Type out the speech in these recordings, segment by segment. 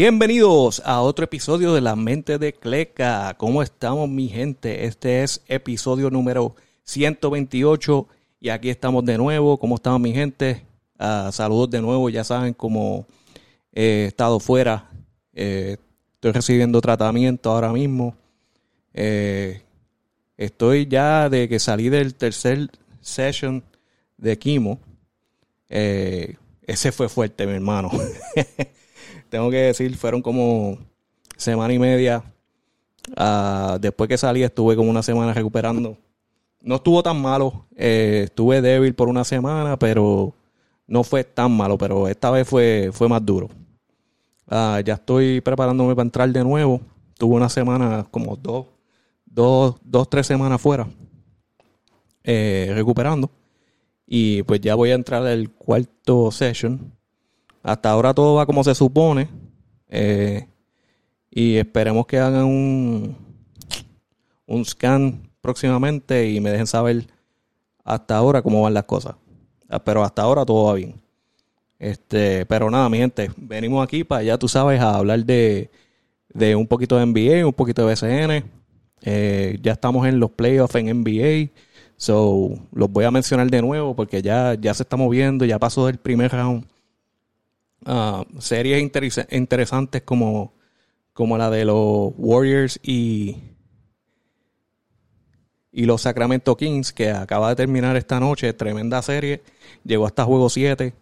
Bienvenidos a otro episodio de La Mente de Cleca. ¿Cómo estamos, mi gente? Este es episodio número 128 y aquí estamos de nuevo. ¿Cómo estamos, mi gente? Ah, saludos de nuevo. Ya saben cómo he estado fuera. Eh, estoy recibiendo tratamiento ahora mismo. Eh, estoy ya de que salí del tercer session de quimo. Eh, ese fue fuerte, mi hermano. Tengo que decir, fueron como semana y media. Ah, después que salí, estuve como una semana recuperando. No estuvo tan malo. Eh, estuve débil por una semana, pero no fue tan malo. Pero esta vez fue, fue más duro. Ah, ya estoy preparándome para entrar de nuevo. Tuve una semana, como dos, dos, dos tres semanas fuera, eh, recuperando. Y pues ya voy a entrar al cuarto session. Hasta ahora todo va como se supone. Eh, y esperemos que hagan un, un scan próximamente y me dejen saber hasta ahora cómo van las cosas. Ah, pero hasta ahora todo va bien. Este, pero nada, mi gente, venimos aquí para ya tú sabes a hablar de, de un poquito de NBA, un poquito de BCN. Eh, ya estamos en los playoffs en NBA. So, los voy a mencionar de nuevo porque ya, ya se está moviendo, ya pasó el primer round. Ah, series interesantes como, como la de los Warriors y, y los Sacramento Kings, que acaba de terminar esta noche. Tremenda serie. Llegó hasta juego 7.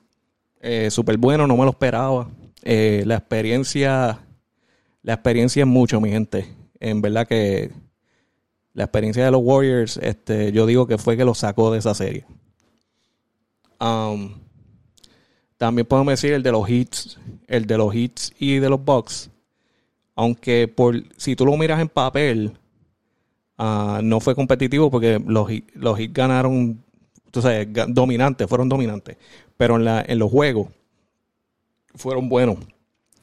Eh, Súper bueno, no me lo esperaba. Eh, la experiencia. La experiencia es mucho, mi gente. En verdad que la experiencia de los Warriors, este, yo digo que fue que lo sacó de esa serie. Um, también podemos decir el de los hits, el de los hits y de los Bucks. Aunque por si tú lo miras en papel, uh, no fue competitivo porque los, los hits ganaron, tú sabes, dominantes, fueron dominantes. Pero en, la, en los juegos fueron buenos.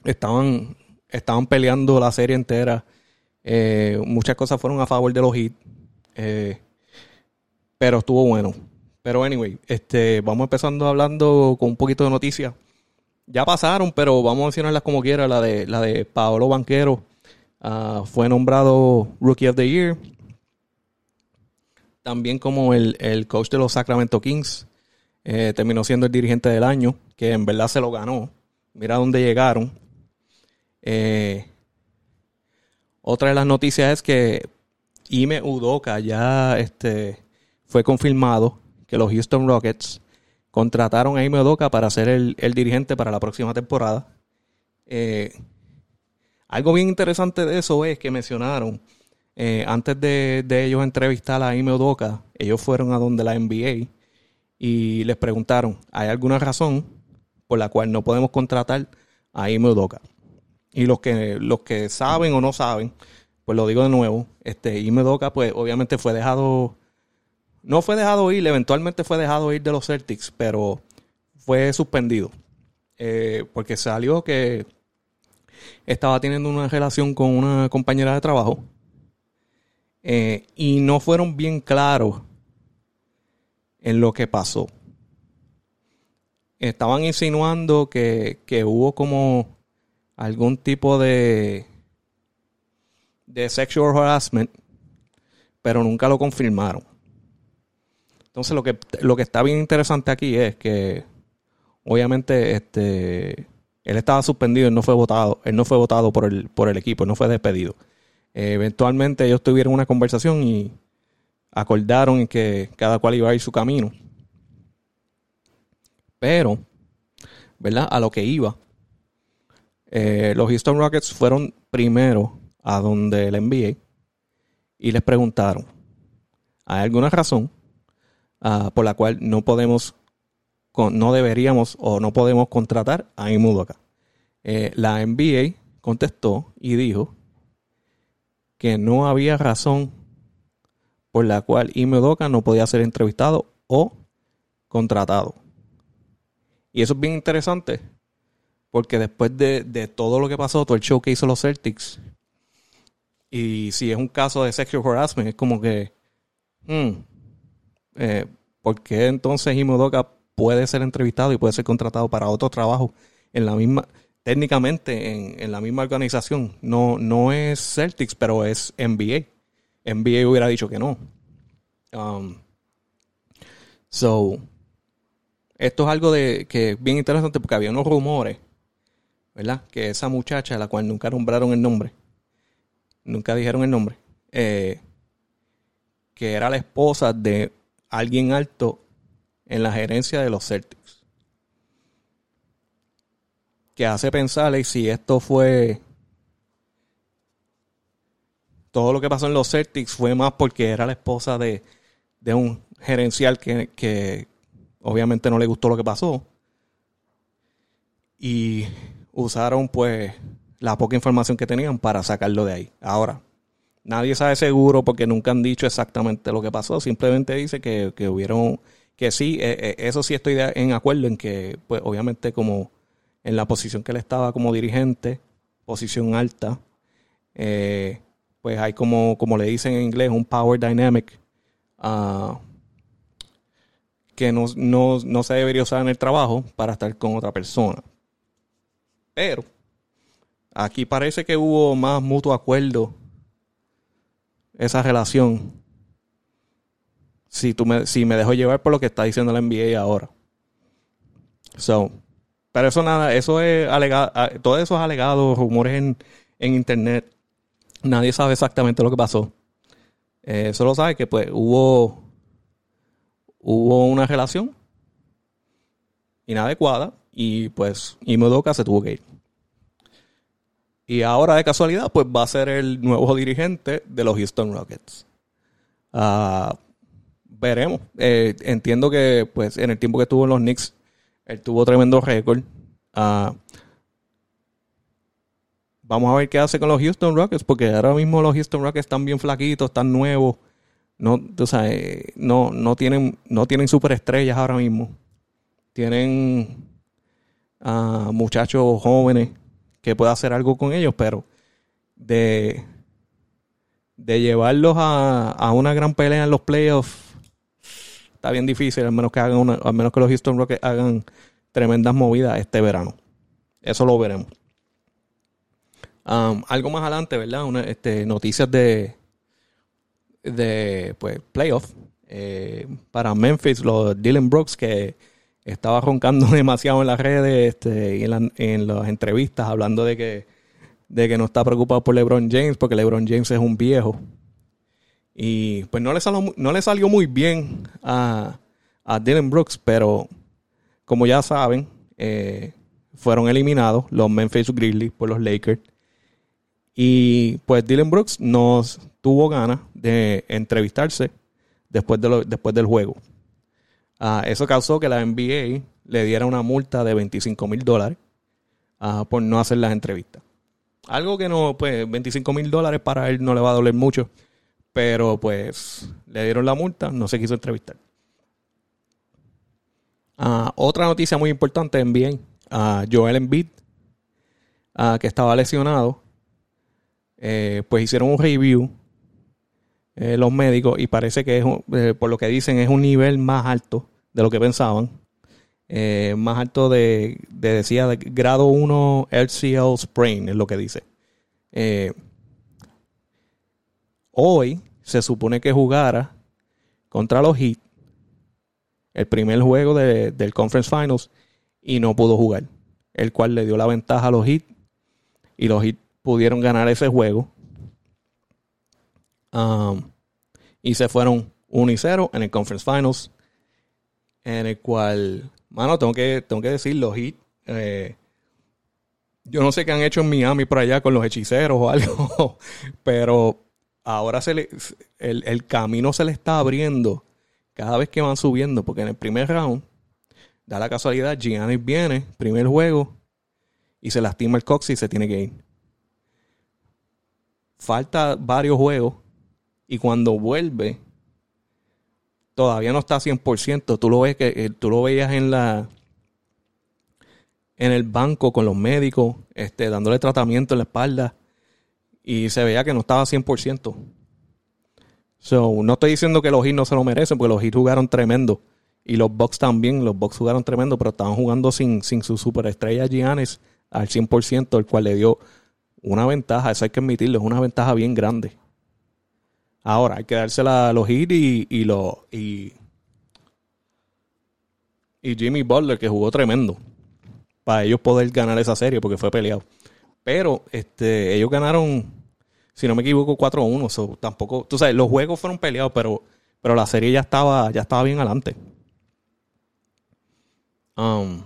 Estaban, estaban peleando la serie entera eh, muchas cosas fueron a favor de los hits. Eh, pero estuvo bueno. Pero anyway, este, vamos empezando hablando con un poquito de noticias. Ya pasaron, pero vamos a mencionarlas como quiera. La de, la de Paolo Banquero ah, fue nombrado Rookie of the Year. También como el, coach de los Sacramento Kings. Eh, terminó siendo el dirigente del año, que en verdad se lo ganó. Mira dónde llegaron. Eh, otra de las noticias es que Ime Udoka ya este, fue confirmado que los Houston Rockets contrataron a Ime Udoka para ser el, dirigente para la próxima temporada. Eh, algo bien interesante de eso es que mencionaron, eh, antes de, ellos entrevistar a Ime Udoka, ellos fueron a donde la NBA y les preguntaron, ¿hay alguna razón por la cual no podemos contratar a Ime Udoka? Y los que, los que saben o no saben, pues lo digo de nuevo, este Ime Doka, pues obviamente fue dejado, no fue dejado ir, eventualmente fue dejado ir de los Celtics, pero fue suspendido. Eh, porque salió que estaba teniendo una relación con una compañera de trabajo eh, y no fueron bien claros en lo que pasó. Estaban insinuando que, que hubo como algún tipo de, de sexual harassment, pero nunca lo confirmaron. Entonces lo que, lo que está bien interesante aquí es que obviamente este él estaba suspendido, él no fue votado, él no fue votado por el, por el equipo, él no fue despedido. eventualmente ellos tuvieron una conversación y acordaron que cada cual iba a ir su camino. Pero, ¿verdad? A lo que iba eh, los Houston Rockets fueron primero a donde el NBA y les preguntaron, ¿hay alguna razón ah, por la cual no podemos, no deberíamos o no podemos contratar a Imudoka? Eh, la NBA contestó y dijo que no había razón por la cual Imudoka no podía ser entrevistado o contratado. Y eso es bien interesante porque después de, todo lo que pasó, todo el show que hizo los Celtics, y si es un caso de sexual harassment, es como que, hmm, eh, ¿por qué entonces Imodoka puede ser entrevistado y puede ser contratado para otro trabajo en la misma, técnicamente en, la misma organización. No, no es Celtics, pero es NBA. NBA hubiera dicho que no. Um, so, esto es algo de que bien interesante porque había unos rumores, ¿verdad? Que esa muchacha, la cual nunca nombraron el nombre, nunca dijeron el nombre, eh, que era la esposa de alguien alto en la gerencia de los Celtics que hace pensarle si esto fue todo lo que pasó en los Celtics fue más porque era la esposa de, un gerencial que, obviamente no le gustó lo que pasó. Y usaron pues la poca información que tenían para sacarlo de ahí. Ahora, nadie sabe seguro porque nunca han dicho exactamente lo que pasó. Simplemente dice que, que hubieron, que sí, eh, eh, eso sí estoy en acuerdo en que pues obviamente como en la posición que él estaba como dirigente, posición alta, eh, pues hay como, como le dicen en inglés, un power dynamic ah, que no, no, se debería usar en el trabajo para estar con otra persona. Pero aquí parece que hubo más mutuo acuerdo esa relación. Si, tú me, si me dejo llevar por lo que está diciendo la NBA ahora. So, pero eso nada, eso es alegado, ah, todo eso es alegado, rumores en, internet. Nadie sabe exactamente lo que pasó. Eh, solo sabe que pues hubo, hubo una relación inadecuada y pues Imodoka se tuvo que ir. Y ahora de casualidad pues va a ser el nuevo dirigente de los Houston Rockets. Ah, veremos. Eh, entiendo que pues en el tiempo que estuvo en los Knicks él tuvo tremendo récord. Ah, vamos a ver qué hace con los Houston Rockets, porque ahora mismo los Houston Rockets están bien flaquitos, están nuevos. No, no, no tienen, no tienen superestrellas ahora mismo. Tienen uh, muchachos jóvenes que pueda hacer algo con ellos, pero de, de llevarlos a, a una gran pelea en los playoffs está bien difícil, al menos que hagan una, al menos que los Houston Rockets hagan tremendas movidas este verano. Eso lo veremos. Um, algo más adelante, ¿verdad? este, noticias de de pues playoff eh, para Memphis, los Dylan Brooks que estaba roncando demasiado en las redes este, y en, las entrevistas hablando de que de que no está preocupado por LeBron James porque LeBron James es un viejo y pues no le salió, no le salió muy bien a, a Dylan Brooks, pero como ya saben, eh, fueron eliminados los Memphis Grizzlies por los Lakers. Y pues Dylan Brooks no tuvo ganas de entrevistarse después, de después del juego. Ah, eso causó que la NBA le diera una multa de 25 mil dólares ah, por no hacer las entrevistas. Algo que no, pues 25 mil dólares para él no le va a doler mucho pero pues le dieron la multa, no se quiso entrevistar. Ah, otra noticia muy importante en a Joel Embiid, que estaba lesionado, eh, pues hicieron un review eh, los médicos y parece que es, eh, por lo que dicen, es un nivel más alto de lo que pensaban. más alto de, de, decía, de grado 1 LCL sprain, es lo que dice. Hoy se supone que jugara contra los Heat el primer juego del Conference Finals y no pudo jugar, el cual le dio la ventaja a los Heat y los Heat pudieron ganar ese juego um, y se fueron 1 y 0 en el Conference Finals en el cual, mano, tengo que, tengo que decir, los Heat eh, yo no sé qué han hecho en Miami por allá con los hechiceros o algo, pero ahora se le, el, camino se le está abriendo cada vez que van subiendo, porque en el primer round, da la casualidad, Giannis viene, primer juego, y se lastima el cox y se tiene que ir. Falta varios juegos, y cuando vuelve, todavía no está 100%. Tú lo ves que eh, tú lo veías en la en el banco con los médicos, este, dándole tratamiento en la espalda y se veía que no estaba 100%. So, no estoy diciendo que los Heat no se lo merecen, porque los Heat jugaron tremendo. Y los Bucks también, los Bucks jugaron tremendo, pero estaban jugando sin, sin su superestrella Giannis al 100%, el cual le dio una ventaja, eso hay que admitirlo, es una ventaja bien grande. Ahora, hay que dársela a los Heat y, y, los, y, y Jimmy Butler, que jugó tremendo, para ellos poder ganar esa serie, porque fue peleado. Pero este, ellos ganaron, si no me equivoco, 4-1. tampoco, tú sabes, los juegos fueron peleados, pero, pero la serie ya estaba, ya estaba bien adelante. Um,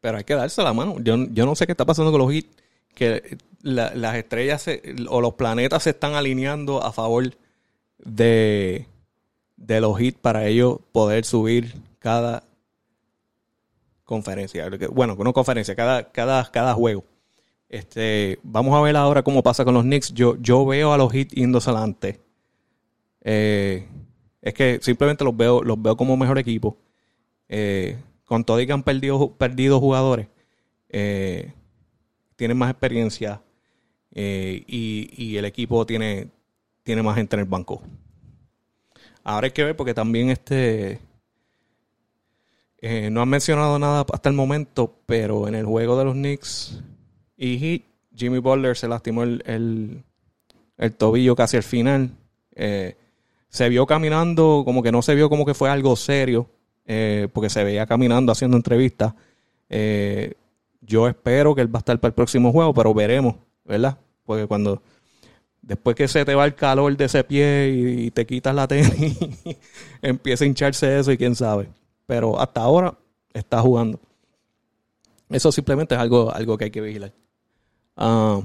pero hay que darse la mano. Yo, no sé qué está pasando con los hits, que las estrellas o los planetas se están alineando a favor de, de los hits para ellos poder subir cada conferencia. Bueno, no conferencia, cada, cada, cada juego. Este, vamos a ver ahora cómo pasa con los Knicks. Yo, yo veo a los Heat yéndose adelante. Eh, es que simplemente los veo, los veo como mejor equipo. Eh, con todo y que perdido, perdido jugadores, eh, tienen más experiencia y, y, el equipo tiene, tiene más gente en el banco. Ahora hay que ver porque también este eh, no han mencionado nada hasta el momento, pero en el juego de los Knicks y Jimmy Butler se lastimó el, tobillo casi al final. Eh, se vio caminando, como que no se vio como que fue algo serio, eh, porque se veía caminando haciendo entrevistas. Yo espero que él va a estar para el próximo juego, pero veremos, ¿verdad? Porque cuando después que se te va el calor de ese pie y, te quitas la tenis, empieza a hincharse eso y quién sabe pero hasta ahora está jugando. Eso simplemente es algo, algo que hay que vigilar. Ah,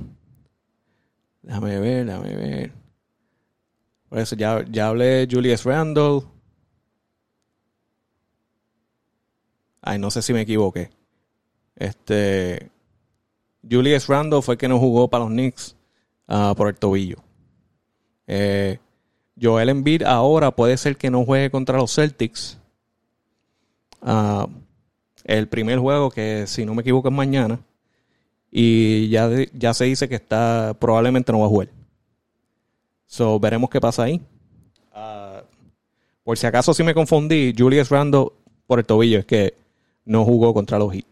déjame ver, déjame ver. Por eso ya, ya hablé de Julius Randle. Ay, no sé si me equivoqué. Este. Julius Randle fue el que no jugó para los Knicks ah, por el tobillo. Eh, Joel Embiid ahora puede ser que no juegue contra los Celtics Ah, el primer juego, que si no me equivoco es mañana, y ya, ya se dice que está probablemente no va a jugar. So, veremos qué pasa ahí. Ah, por si acaso si me confundí, Julius Randle por el tobillo es que no jugó contra los Heat.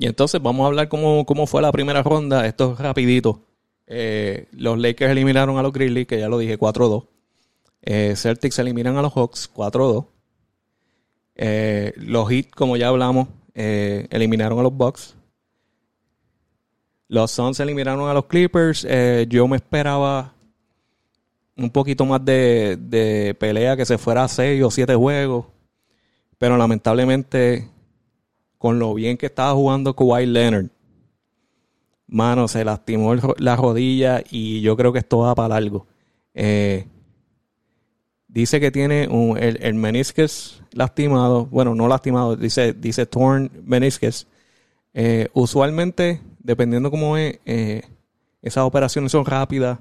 Y entonces vamos a hablar cómo, cómo fue la primera ronda. Esto es rapidito. Eh, los Lakers eliminaron a los Grizzlies, que ya lo dije, 4-2. Eh, Celtics eliminan a los Hawks 4-2. Eh, los Heat, como ya hablamos, eh, eliminaron a los Bucks. Los Suns eliminaron a los Clippers. yo me esperaba un poquito más de, pelea, que se fuera a 6 o 7 juegos. Pero lamentablemente, con lo bien que estaba jugando Kawhi Leonard, mano, se lastimó la rodilla y yo creo que esto va para largo. Eh, Dice que tiene el, el, meniscus lastimado. Bueno, no lastimado, dice, dice torn meniscus. Eh, usualmente, dependiendo cómo es, eh, esas operaciones son rápidas.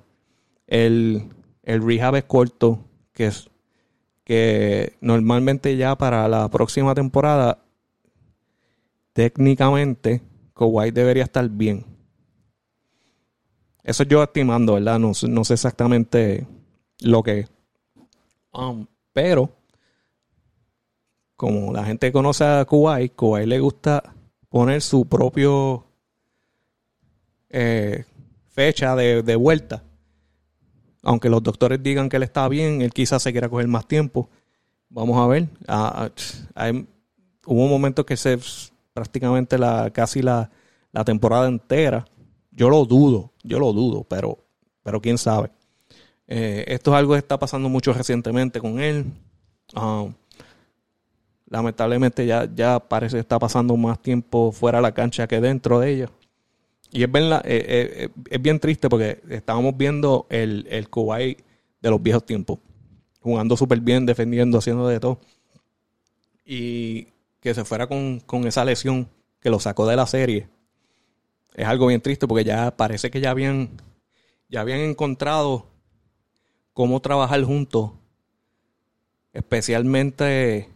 El, el rehab es corto, que es que normalmente ya para la próxima temporada, técnicamente, Kawhi debería estar bien. Eso yo estimando, ¿verdad? No, no sé exactamente lo que es. Um, pero, como la gente conoce a Kuwait, Kuwait le gusta poner su propio eh, fecha de, vuelta. Aunque los doctores digan que él está bien, él quizás se quiera coger más tiempo. Vamos a ver. Ah, ah, hubo momentos que se prácticamente la casi la, la temporada entera. Yo lo dudo, yo lo dudo, pero, pero quién sabe. Eh, esto es algo que está pasando mucho recientemente con él. Um, lamentablemente ya, ya parece que está pasando más tiempo fuera de la cancha que dentro de ella. Y es, bien, eh, eh, es bien triste porque estábamos viendo el, el Kuwait de los viejos tiempos. Jugando súper bien, defendiendo, haciendo de todo. Y que se fuera con, con esa lesión que lo sacó de la serie. Es algo bien triste porque ya parece que ya habían, ya habían encontrado cómo trabajar juntos, especialmente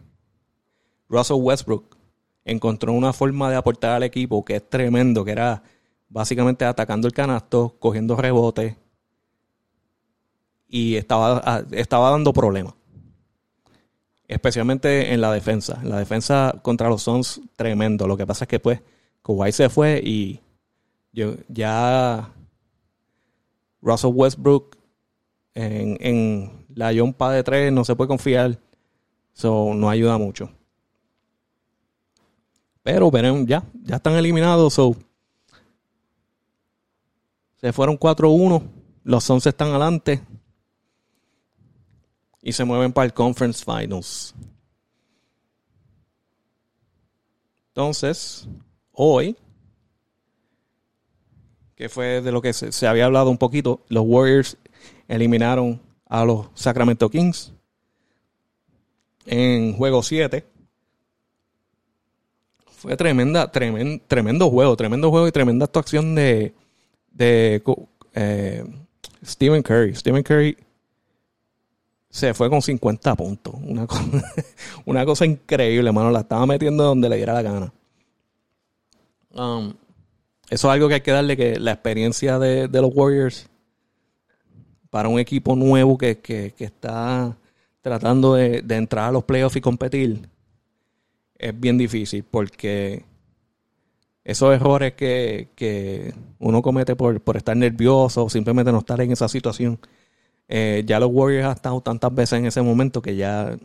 Russell Westbrook encontró una forma de aportar al equipo que es tremendo, que era básicamente atacando el canasto, cogiendo rebotes y estaba, estaba dando problemas. Especialmente en la defensa. En la defensa contra los Suns, tremendo. Lo que pasa es que pues Kawhi se fue y yo, ya Russell Westbrook en, en la yompa de tres no se puede confiar. Eso no ayuda mucho. Pero ya, ya están eliminados. So. Se fueron 4-1. Los Suns están adelante. Y se mueven para el Conference Finals. Entonces, hoy, que fue de lo que se, había hablado un poquito, los Warriors eliminaron a los Sacramento Kings en juego 7. Fue tremenda, tremendo, tremendo juego, tremendo juego y tremenda actuación de, de eh, Stephen Curry. Stephen Curry se fue con 50 puntos. Una cosa, una cosa increíble, mano. La estaba metiendo donde le diera la gana. Um, eso es algo que hay que darle que la experiencia de, los Warriors para un equipo nuevo que, que, que está tratando de, de, entrar a los playoffs y competir es bien difícil porque esos errores que, uno comete por, estar nervioso o simplemente no estar en esa situación, eh, ya los Warriors han estado tantas veces en ese momento que ya,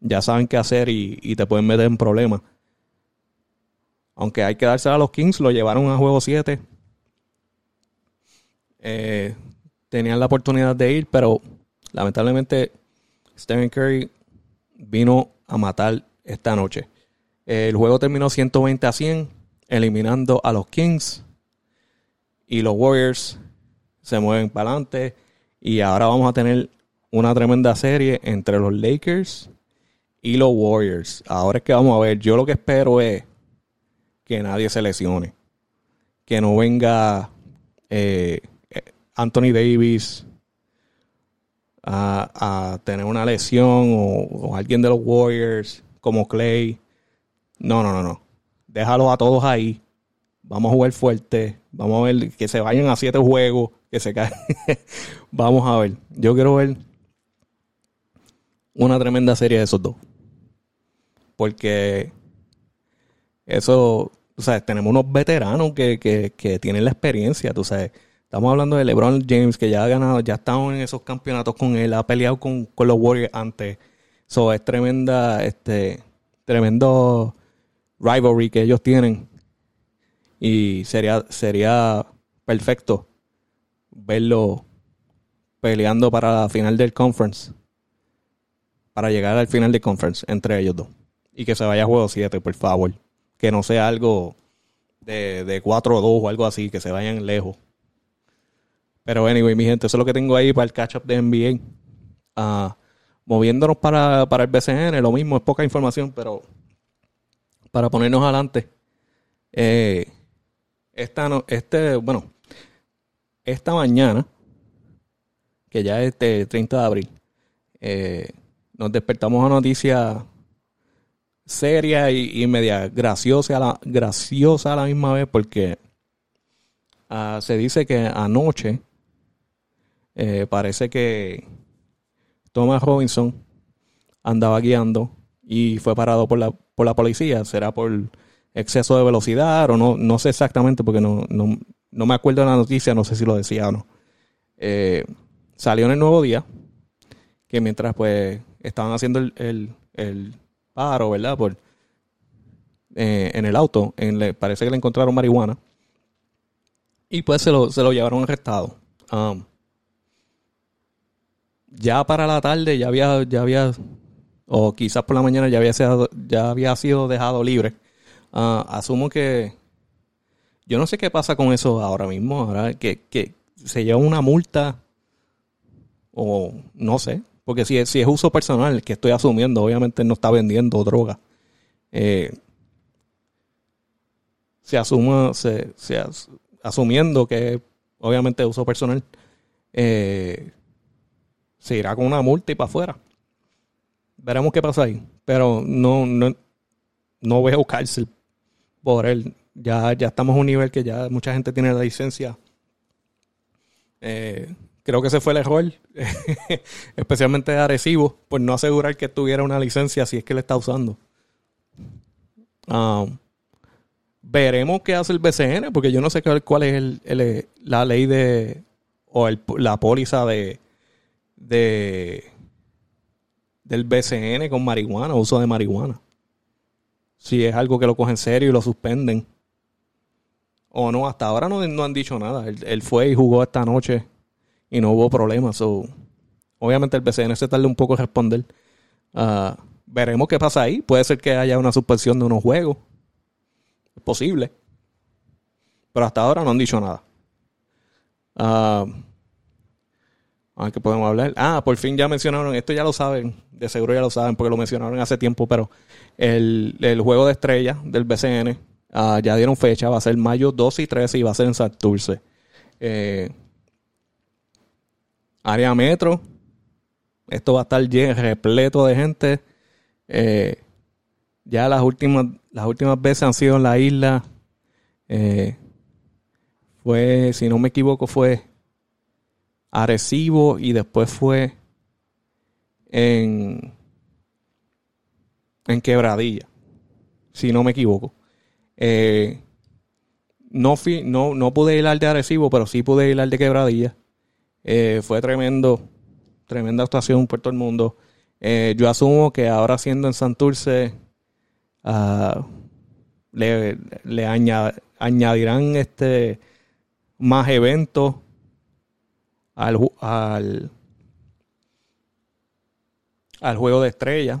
ya saben qué hacer y, te pueden meter en problemas. Aunque hay que darse a los Kings, lo llevaron a juego 7. Eh, tenían la oportunidad de ir, pero lamentablemente Stephen Curry vino a matar esta noche. El juego terminó 120 a 100, eliminando a los Kings. Y los Warriors se mueven para adelante. Y ahora vamos a tener una tremenda serie entre los Lakers y los Warriors. Ahora es que vamos a ver. Yo lo que espero es que nadie se lesione. Que no venga eh, Anthony Davis a, tener una lesión o alguien de los Warriors como Clay no, no, no, no. Déjalo a todos ahí. Vamos a jugar fuerte. Vamos a ver que se vayan a siete juegos. Que se caen. Vamos a ver. Yo quiero ver una tremenda serie de esos dos. Porque eso, o sea, tenemos unos veteranos que, que, que tienen la experiencia, tú sabes. Estamos hablando de LeBron James, que ya ha ganado, ya ha estado en esos campeonatos con él, ha peleado con, con los Warriors antes. Eso es tremenda, este, tremendo rivalry que ellos tienen. Y sería, sería perfecto verlo peleando para la final del conference. Para llegar al final del conference entre ellos dos. Y que se vaya a juego 7, por favor. Que no sea algo de, de 4 o 2 o algo así, que se vayan lejos. Pero anyway, mi gente, eso es lo que tengo ahí para el catch-up de NBA. Ah, moviéndonos para, para el BCN, lo mismo, es poca información, pero para ponernos adelante. Eh, esta, no, este, bueno, esta mañana, que ya es este 30 de abril, eh, nos despertamos a noticia seria y, media graciosa a, la, graciosa a la misma vez porque ah, se dice que anoche eh, parece que Thomas Robinson andaba guiando y fue parado por la, por la policía. ¿Será por exceso de velocidad o no? No sé exactamente porque no, no, me acuerdo de la noticia, no sé si lo decía o no. Eh, salió en el nuevo día que mientras pues estaban haciendo el, el, paro, ¿verdad? Por, eh, en el auto, en parece que le encontraron marihuana. Y pues se lo, se lo llevaron arrestado. Um, ya para la tarde ya había, ya había o quizás por la mañana ya había ya había sido dejado libre. Ah, asumo que yo no sé qué pasa con eso ahora mismo, ahora que, que se lleva una multa o no sé, porque si es, si es uso personal que estoy asumiendo, obviamente no está vendiendo droga. Eh, se asuma, se, se asumiendo que obviamente es uso personal, eh, se irá con una multa y para afuera veremos qué pasa ahí. Pero no, no, no veo cárcel por él. Ya, ya estamos a un nivel que ya mucha gente tiene la licencia eh, creo que ese fue el error, especialmente de Arecibo, por no asegurar que tuviera una licencia si es que le está usando. Um, veremos qué hace el BCN, porque yo no sé cuál es la ley de, o la póliza de del BCN con marihuana, uso de marihuana. Si es algo que lo cogen serio y lo suspenden. O no, hasta ahora no, no han dicho nada. Él, fue y jugó esta noche y no hubo problemas. obviamente el BCN se tarda un poco en responder. Ah, veremos qué pasa ahí. Puede ser que haya una suspensión de unos juegos. Es posible. Pero hasta ahora no han dicho nada. Uh, a ver qué podemos hablar. Ah, por fin ya mencionaron, esto ya lo saben, de seguro ya lo saben porque lo mencionaron hace tiempo, pero el, juego de estrella del BCN ah, ya dieron fecha, va a ser mayo 2 y 13 y va a ser en Santurce. Eh, área metro, esto va a estar lleno, repleto de gente. Eh, ya las últimas, las últimas veces han sido en la isla. Eh, fue, si no me equivoco, fue Arecibo y después fue en, en Quebradilla, si no me equivoco. Eh, no, fui, no, no pude ir al de Arecibo, pero sí pude ir al de Quebradilla. Eh, fue tremendo, tremenda actuación por todo el mundo. Eh, yo asumo que ahora siendo en Santurce, uh, le, le añadirán este más eventos al, al, al juego de estrella.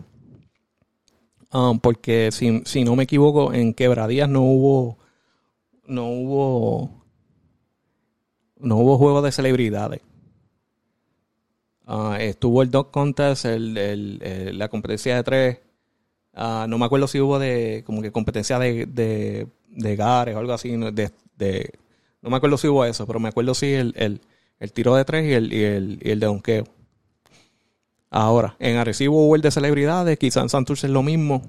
Um, porque si, si, no me equivoco, en Quebradías no hubo. No hubo. No hubo juego de celebridades. Uh, estuvo el Dog Contest, el, la competencia de tres. Uh, no me acuerdo si hubo de como que competencia de, de, de gares o algo así. De, de, no me acuerdo si hubo eso, pero me acuerdo si el, el, tiro de tres y el, y el, y el de donqueo. Ahora, en Arecibo hubo el de celebridades, quizá en Santurce es lo mismo.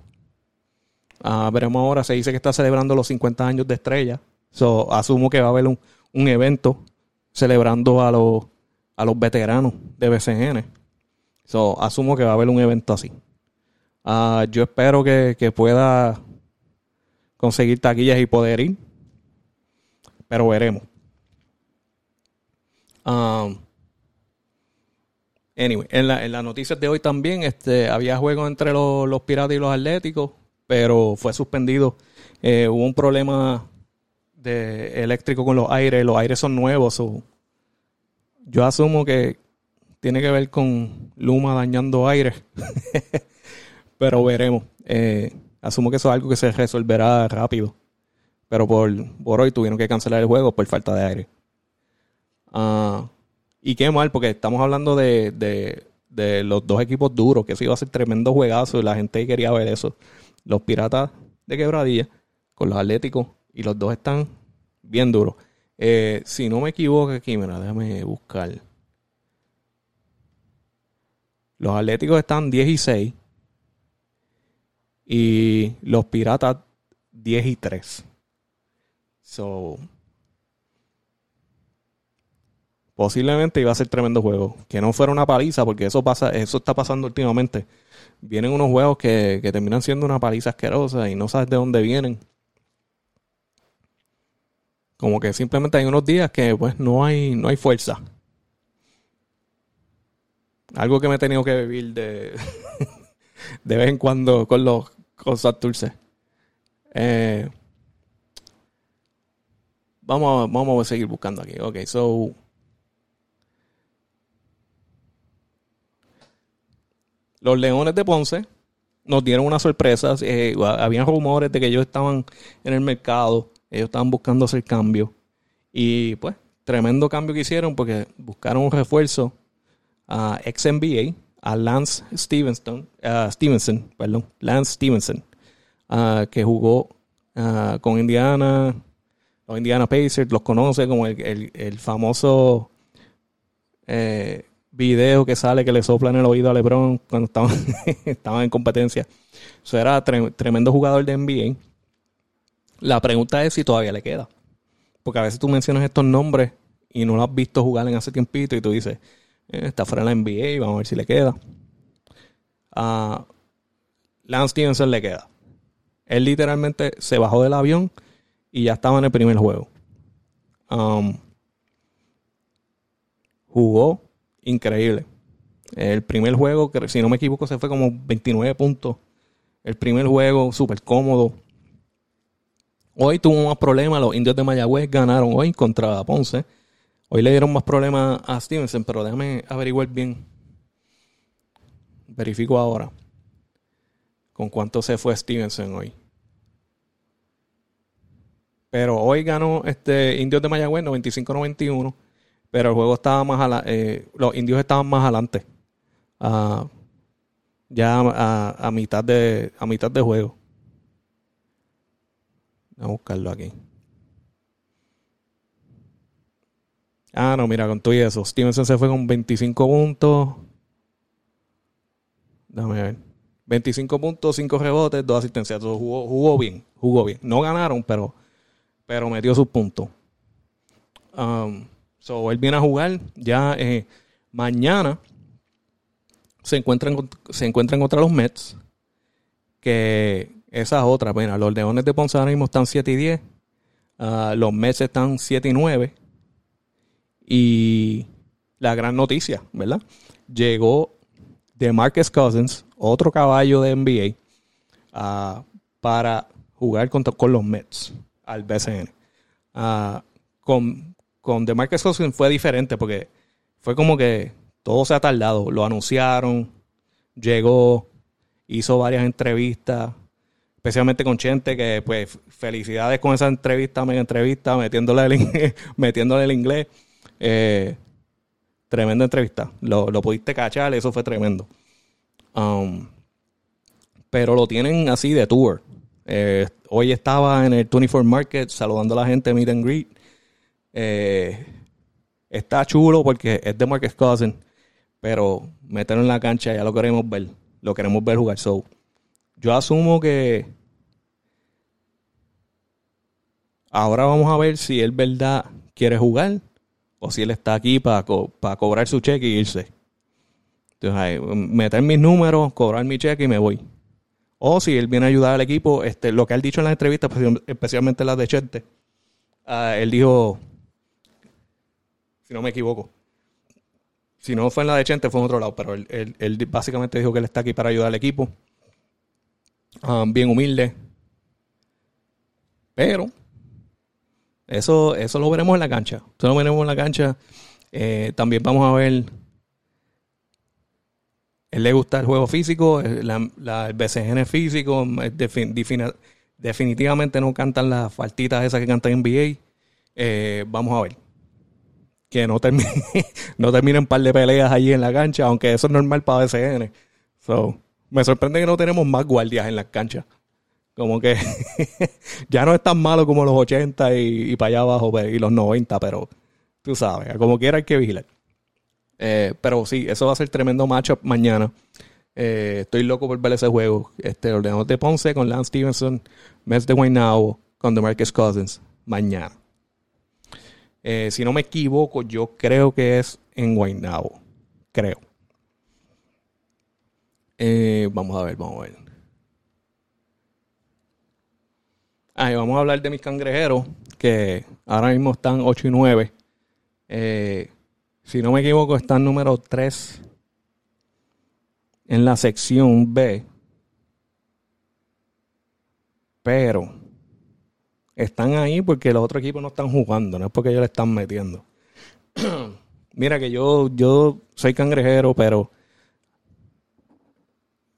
Ah, veremos ahora, se dice que está celebrando los 50 años de estrella. So, asumo que va a haber un, evento celebrando a los, a los veteranos de BCN. So, asumo que va a haber un evento así. Ah, yo espero que, que, pueda conseguir taquillas y poder ir. Pero veremos. Um, anyway, en, la, en las noticias de hoy también este, había juego entre los, piratas y los atléticos, pero fue suspendido. Eh, hubo un problema de eléctrico con los aires, los aires son nuevos. yo asumo que tiene que ver con Luma dañando aire, pero veremos. Eh, asumo que eso es algo que se resolverá rápido, pero por, por hoy tuvieron que cancelar el juego por falta de aire. Ah, y qué mal, porque estamos hablando de, los dos equipos duros, que eso iba a ser tremendo juegazo y la gente quería ver eso. Los Piratas de Quebradilla con los Atléticos y los dos están bien duros. Eh, si no me equivoco aquí, mira, déjame buscar. Los Atléticos están 10 y 6 y los Piratas 10 y 3. So, posiblemente iba a ser tremendo juego. Que no fuera una paliza, porque eso pasa, eso está pasando últimamente. Vienen unos juegos que, terminan siendo una paliza asquerosa y no sabes de dónde vienen. Como que simplemente hay unos días que pues no hay, no hay fuerza. Algo que me he tenido que vivir de, de vez en cuando con los cosas dulces. Eh, vamos, vamos a seguir buscando aquí. Ok, so Los Leones de Ponce nos dieron una sorpresa. Eh, habían rumores de que ellos estaban en el mercado, ellos estaban buscando hacer cambio. Y pues, tremendo cambio que hicieron porque buscaron un refuerzo a ex NBA, a Lance Stevenson, Stevenson, perdón, Lance Stevenson, que jugó con Indiana, los Indiana Pacers, los conoce como el, famoso eh, video que sale que le soplan el oído a LeBron cuando estaban, estaban en competencia. Eso era tremendo jugador de NBA. La pregunta es si todavía le queda. Porque a veces tú mencionas estos nombres y no lo has visto jugar en hace tiempito y tú dices, eh, está fuera de la NBA, vamos a ver si le queda. A Lance Stevenson le queda. Él literalmente se bajó del avión y ya estaba en el primer juego. Um, jugó increíble. El primer juego, que si no me equivoco, se fue como 29 puntos. El primer juego, súper cómodo. Hoy tuvo más problemas. Los indios de Mayagüez ganaron hoy contra Ponce. Hoy le dieron más problemas a Stevenson, pero déjame averiguar bien. Verifico ahora. ¿Con cuánto se fue Stevenson hoy? Pero hoy ganó este Indios de Mayagüez 95-91. Pero el juego estaba más adelante. los indios estaban más adelante. ya a, mitad de, a mitad de juego. Vamos a buscarlo aquí. Ah, no, mira, con todo y eso. Stevenson se fue con 25 puntos. Déjame ver. 25 puntos, 5 rebotes, 2 asistencias. jugó, jugó bien, jugó bien. No ganaron, pero, pero metió sus puntos. Um, so, él viene a jugar. Ya eh, mañana se encuentran, se encuentran contra los Mets. Que esa es. Bueno, los Leones de Ponce ahora están 7 y 10. Ah, los Mets están 7 y 9. Y la gran noticia, ¿verdad? Llegó de Marcus Cousins, otro caballo de NBA, ah, para jugar con los Mets al BCN. Uh, con, con DeMarcus Cousins fue diferente porque fue como que todo se ha tardado. Lo anunciaron, llegó, hizo varias entrevistas, especialmente con Chente, que pues felicidades con esa entrevista, mega entrevista, metiéndole el, metiéndole el inglés. Eh, tremenda entrevista. Lo, pudiste cachar, eso fue tremendo. Um, pero lo tienen así de tour. Eh, hoy estaba en el 24 Market saludando a la gente, meet and greet. Eh, está chulo porque es de Marcus Cousin, pero meterlo en la cancha ya lo queremos ver. Lo queremos ver jugar. So, yo asumo que ahora vamos a ver si él verdad quiere jugar o si él está aquí para, cobrar su cheque y irse. Entonces, meter mis números, cobrar mi cheque y me voy. O si él viene a ayudar al equipo, este, lo que él dicho en las entrevistas, especialmente las de Chente, ah, él dijo, si no me equivoco, si no fue en la de Chente, fue en otro lado, pero él, básicamente dijo que él está aquí para ayudar al equipo. Ah, bien humilde. Pero eso, eso lo veremos en la cancha. Eso lo veremos en la cancha. Eh, también vamos a ver. Él le gusta el juego físico, la, la, el BCN físico. definitivamente no cantan las faltitas esas que cantan en NBA. Eh, vamos a ver. Que no termine, no terminen un par de peleas allí en la cancha, aunque eso es normal para BCN. So, me sorprende que no tenemos más guardias en las canchas. Como que ya no es tan malo como los 80 y, para allá abajo y los 90, pero tú sabes, como quiera hay que vigilar. Eh, pero sí, eso va a ser tremendo matchup mañana. Eh, estoy loco por ver ese juego. Este, ordenador de Ponce con Lance Stevenson, Mets de Guaynabo con DeMarcus Cousins mañana. Eh, si no me equivoco, yo creo que es en Guaynabo. Creo. vamos a ver, vamos a ver. vamos a hablar de mis cangrejeros, que ahora mismo están 8 y 9. Eh, si no me equivoco, están número 3 en la sección B. Pero están ahí porque los otros equipos no están jugando, no es porque ellos le están metiendo. Mira que yo, yo soy cangrejero, pero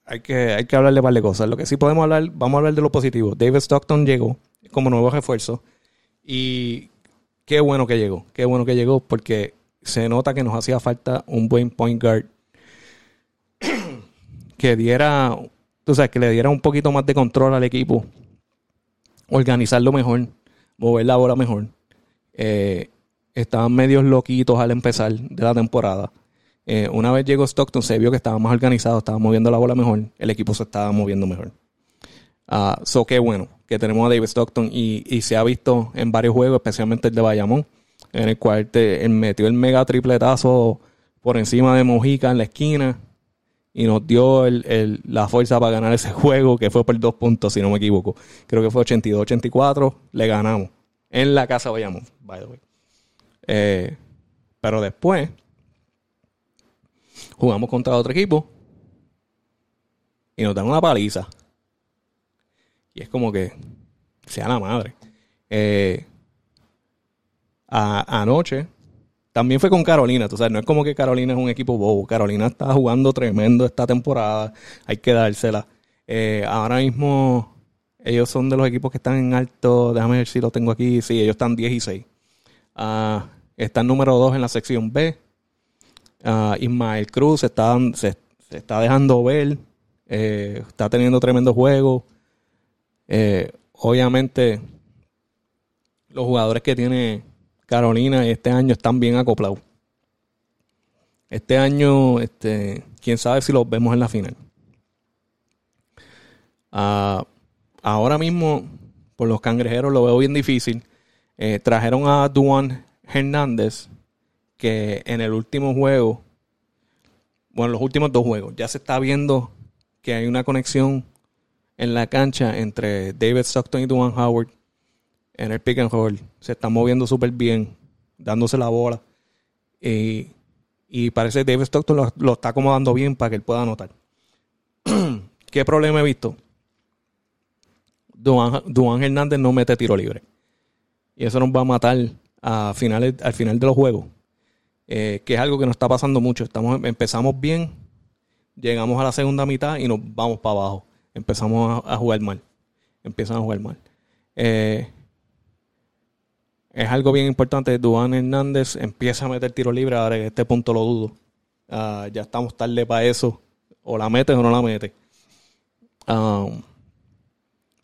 hay que, hay que hablar de cosas. Lo que sí podemos hablar, vamos a hablar de lo positivo. David Stockton llegó como nuevo refuerzo y qué bueno que llegó, qué bueno que llegó porque se nota que nos hacía falta un buen point guard que diera, tú sabes, que le diera un poquito más de control al equipo, organizarlo mejor, mover la bola mejor. Eh, estaban medios loquitos al empezar de la temporada. Eh, una vez llegó Stockton, se vio que estaba más organizado, estaba moviendo la bola mejor, el equipo se estaba moviendo mejor. Uh, so, bueno que tenemos a David Stockton y, se ha visto en varios juegos, especialmente el de Bayamón. en el cual te, él metió el mega tripletazo por encima de Mojica en la esquina y nos dio el, la fuerza para ganar ese juego, que fue por dos puntos, si no me equivoco. Creo que fue 82-84, le ganamos. En la casa vayamos, by the way. Eh, pero después jugamos contra otro equipo y nos dan una paliza. Y es como que sea la madre. Eh, anoche también fue con Carolina, tú no es como que Carolina es un equipo bobo. Carolina está jugando tremendo esta temporada, hay que dársela. Eh, ahora mismo ellos son de los equipos que están en alto, déjame ver si lo tengo aquí, sí, ellos están 10 y 6. Uh, están número 2 en la sección B. Uh, Ismael Cruz se, está dejando ver, eh, está teniendo tremendo juego. Eh, obviamente, los jugadores que tiene Carolina este año están bien acoplados. Este año, este, quién sabe si los vemos en la final. Ah, ahora mismo, por los cangrejeros lo veo bien difícil. Eh, trajeron a Duan Hernández, que en el último juego, bueno, los últimos dos juegos, ya se está viendo que hay una conexión en la cancha entre David Stockton y Duan Howard en el pick and roll. Se está moviendo súper bien, dándose la bola. Y, parece que David Stockton lo, está acomodando bien para que él pueda anotar. ¿Qué problema he visto? Duan, Hernández no mete tiro libre. Y eso nos va a matar al final de los juegos. Eh, que es algo que nos está pasando mucho. Estamos, empezamos bien, llegamos a la segunda mitad y nos vamos para abajo. Empezamos a, jugar mal. Empiezan a jugar mal. Eh, es algo bien importante. Duan Hernández empieza a meter tiro libre, ahora en este punto lo dudo. Ah, ya estamos tarde para eso. O la mete o no la mete. Um,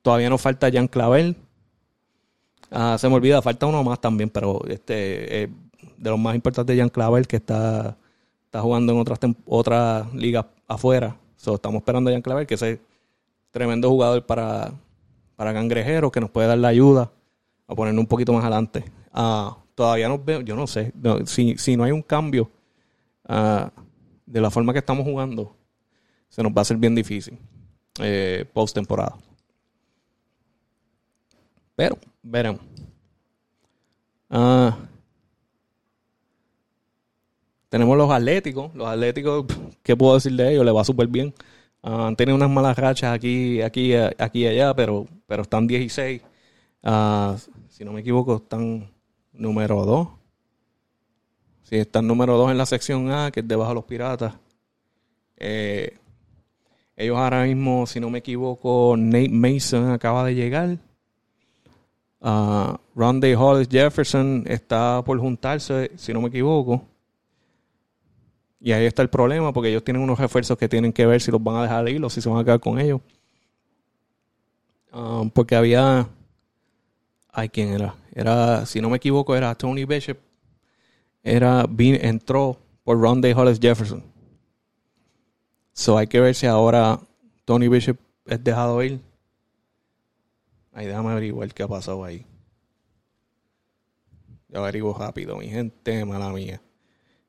todavía nos falta Jan Clavel. Ah, se me olvida, falta uno más también, pero este de los más importantes Jan Clavel que está, está jugando en otras otras ligas afuera. estamos esperando a Jan Clavel, que es tremendo jugador para, para que nos puede dar la ayuda a ponernos un poquito más adelante. Ah, todavía no veo, yo no sé, si, si, no hay un cambio ah, de la forma que estamos jugando, se nos va a hacer bien difícil eh, post temporada. Pero, veremos. Ah, tenemos los atléticos. Los atléticos, ¿qué puedo decir de ellos? Le va súper bien. tenido unas malas rachas aquí, aquí, aquí y allá, pero, pero están 16 si no me equivoco, están número 2. Si están número 2 en la sección A, que es debajo de los piratas. Eh, ellos ahora mismo, si no me equivoco, Nate Mason acaba de llegar. Uh, Hollis Jefferson está por juntarse, si no me equivoco. Y ahí está el problema, porque ellos tienen unos refuerzos que tienen que ver si los van a dejar ir o si se van a quedar con ellos. Ah, porque había Ay, ¿quién era? Era, si no me equivoco, era Tony Bishop. Era, entró por Ron Day Hollis Jefferson. So hay que ver si ahora Tony Bishop es dejado ir. Ay, déjame averiguar qué ha pasado ahí. Yo averiguo rápido, mi gente, mala mía.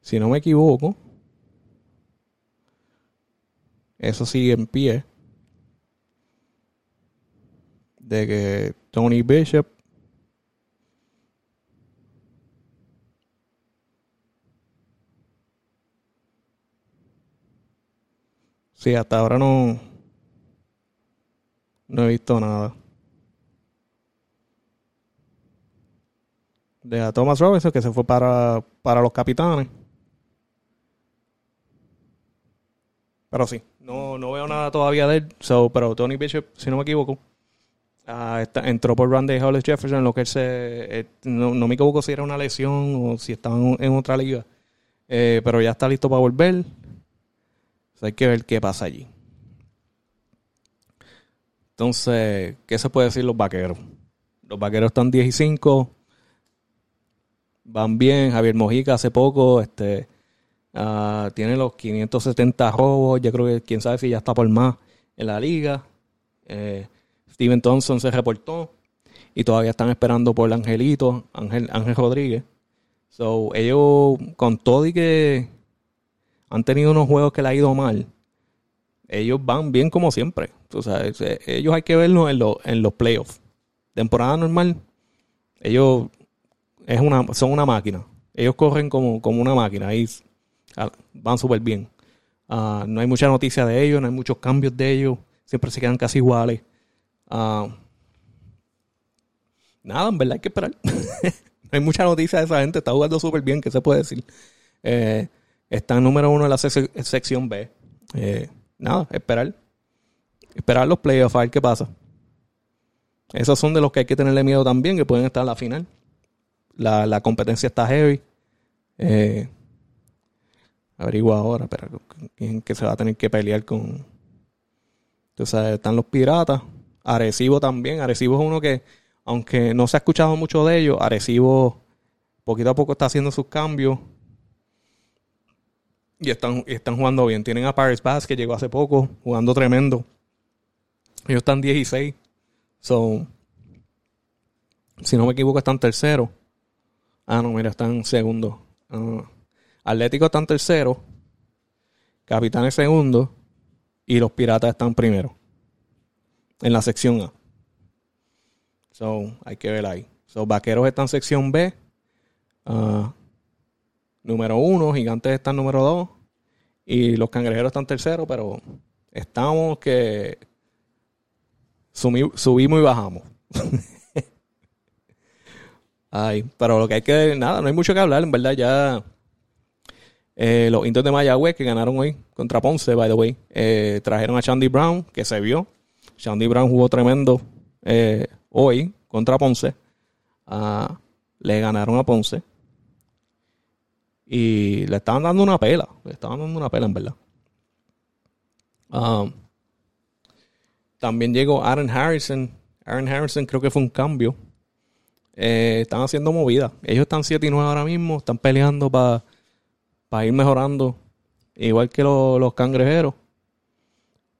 Si no me equivoco, eso sigue en pie. De que Tony Bishop Sí, hasta ahora no, no he visto nada. De a Thomas Robinson que se fue para, para los capitanes. Pero sí, no, no veo nada todavía de él. pero Tony Bishop, si no me equivoco, ah, entró por Randy Hollis Jefferson, lo que él se. Eh, no, me equivoco si era una lesión o si estaba en, otra liga. Eh, pero ya está listo para volver hay que ver qué pasa allí. Entonces, ¿qué se puede decir los vaqueros? Los vaqueros están 10 y 5. Van bien. Javier Mojica hace poco este, uh, tiene los 570 robos. Yo creo que quién sabe si ya está por más en la liga. Eh, Steven Thompson se reportó. Y todavía están esperando por el Angelito, Ángel, Ángel Rodríguez. So, ellos, con todo y que han tenido unos juegos que le ha ido mal, ellos van bien como siempre. Sea, ellos hay que verlos en, en los playoffs. Temporada normal, ellos es una, son una máquina. Ellos corren como, como una máquina y van súper bien. Ah, no hay mucha noticia de ellos, no hay muchos cambios de ellos. Siempre se quedan casi iguales. Ah, nada, en verdad hay que esperar. no hay mucha noticia de esa gente. Está jugando súper bien, ¿qué se puede decir? Eh, está en número uno en la sección B. Eh, nada, esperar. Esperar los playoffs, a ver qué pasa. Esos son de los que hay que tenerle miedo también, que pueden estar en la final. La, competencia está heavy. Eh, averigua ahora, pero quién que se va a tener que pelear con. Entonces están los piratas. Arecibo también. Arecibo es uno que, aunque no se ha escuchado mucho de ellos, Arecibo poquito a poco está haciendo sus cambios. Y están, están jugando bien. Tienen a Paris Bass que llegó hace poco, jugando tremendo. Ellos están 16. So, si no me equivoco, están tercero. Ah, no, mira, están segundo. Uh, Atlético están tercero. Capitanes segundo. Y los Piratas están primero. En la sección A. So, hay que ver ahí. So, Vaqueros están sección B. Uh, número uno. Gigantes están número dos. Y los cangrejeros están tercero, pero estamos que subimos y bajamos. Ay, pero lo que hay que, nada, no hay mucho que hablar, en verdad ya eh, los indios de Mayagüez que ganaron hoy contra Ponce, by the way, eh, trajeron a Shandy Brown, que se vio. Shandy Brown jugó tremendo eh, hoy contra Ponce. Ah, le ganaron a Ponce. Y le estaban dando una pela. Le estaban dando una pela, en verdad. Ah, también llegó Aaron Harrison. Aaron Harrison creo que fue un cambio. Eh, están haciendo movida. Ellos están 7 y 9 ahora mismo. Están peleando para ir mejorando. Igual que los cangrejeros.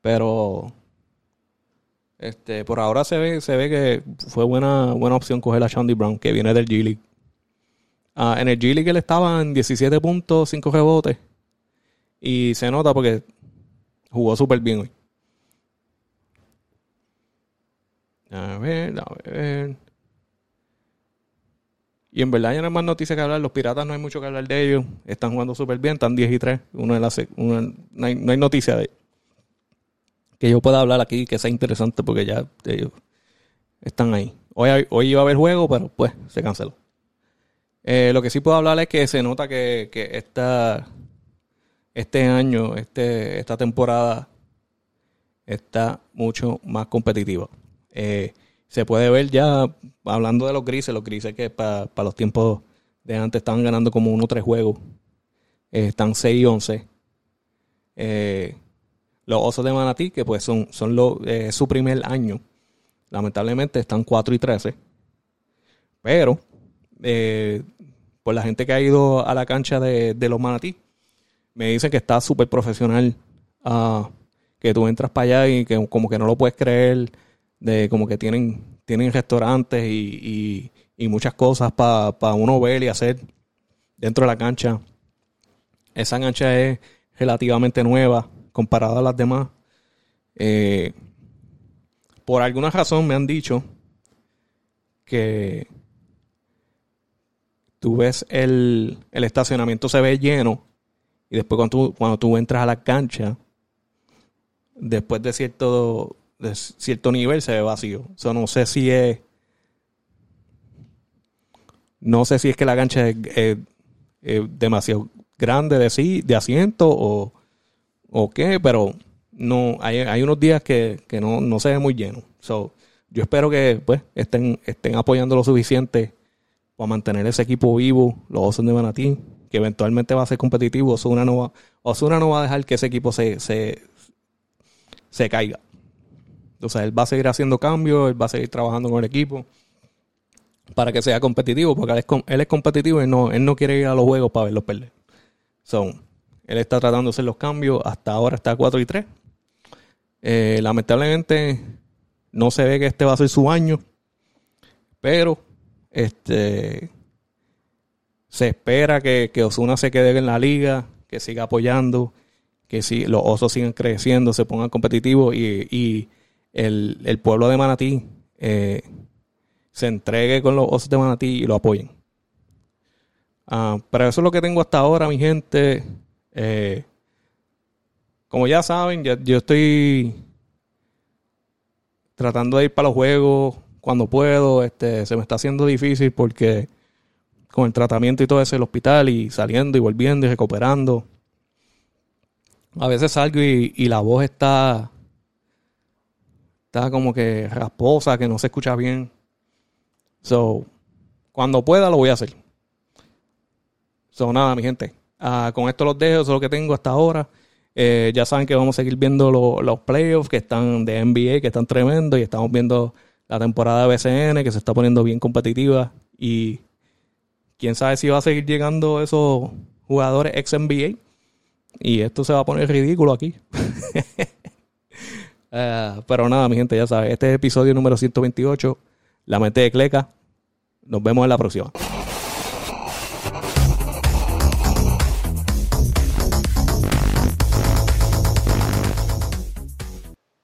Pero este, por ahora se ve, se ve que fue buena, buena opción coger a Shandy Brown, que viene del G-League. Ah, en el G-League él estaba en 17 puntos, 5 rebotes. Y se nota porque jugó súper bien hoy. A ver, a ver. Y en verdad ya no hay más noticias que hablar. Los piratas no hay mucho que hablar de ellos. Están jugando súper bien, están 10 y 3. Uno de las, no, hay, no hay noticia de que yo pueda hablar aquí que sea interesante porque ya ellos están ahí. Hoy, hoy iba a haber juego, pero pues se canceló. Eh, lo que sí puedo hablar es que se nota que, que este año, este, esta temporada está mucho más competitiva. Eh, se puede ver ya, hablando de los grises, los grises que para los tiempos de antes estaban ganando como uno o tres juegos. Eh, están 6 y 11. Eh, los osos de Manatí, que pues son, son su primer año. Lamentablemente están 4 y 13. Pero, por la gente que ha ido a la cancha de, los Manatí, me dicen que está súper profesional. Ah, que tú entras para allá y que como que no lo puedes creer de como que tienen, tienen restaurantes y, muchas cosas para uno ver y hacer dentro de la cancha. Esa cancha es relativamente nueva comparada a las demás. Eh, por alguna razón me han dicho que tú ves el, el estacionamiento se ve lleno y después cuando tú, cuando tú entras a la cancha, después de cierto de cierto nivel se ve vacío. O no sé si es. No sé si es que la cancha es, demasiado grande de sí, de asiento o, o qué, pero no hay, hay unos días que, no, se ve muy lleno. So, yo espero que pues estén, estén apoyando lo suficiente para mantener ese equipo vivo, los Osos de Manatí, que eventualmente va a ser competitivo. Osuna no va, Osuna no va a dejar que ese equipo se, se, se caiga. O sea, él va a seguir haciendo cambios, él va a seguir trabajando con el equipo para que sea competitivo, porque él es, competitivo y no, él no quiere ir a los juegos para verlos perder. So, él está tratando de hacer los cambios, hasta ahora está 4 y 3. Eh, lamentablemente no se ve que este va a ser su año, pero este se espera que, que Osuna se quede en la liga, que siga apoyando, que si los osos sigan creciendo, se pongan competitivos y, y el, el, pueblo de Manatí eh, se entregue con los osos de Manatí y lo apoyen. Uh, pero eso es lo que tengo hasta ahora, mi gente. Eh, como ya saben, yo estoy tratando de ir para los juegos cuando puedo. Este, se me está haciendo difícil porque con el tratamiento y todo eso el hospital y saliendo y volviendo y recuperando. A veces salgo y, la voz está está como que rasposa, que no se escucha bien. So, cuando pueda lo voy a hacer. So, nada, mi gente. Uh, con esto los dejo, eso es lo que tengo hasta ahora. Eh, ya saben que vamos a seguir viendo lo, los playoffs que están de NBA, que están tremendos, y estamos viendo la temporada de BCN, que se está poniendo bien competitiva. Y quién sabe si va a seguir llegando esos jugadores ex NBA. Y esto se va a poner ridículo aquí. uh, pero nada, mi gente, ya saben, este es episodio número 128, La mente de Cleca. Nos vemos en la próxima.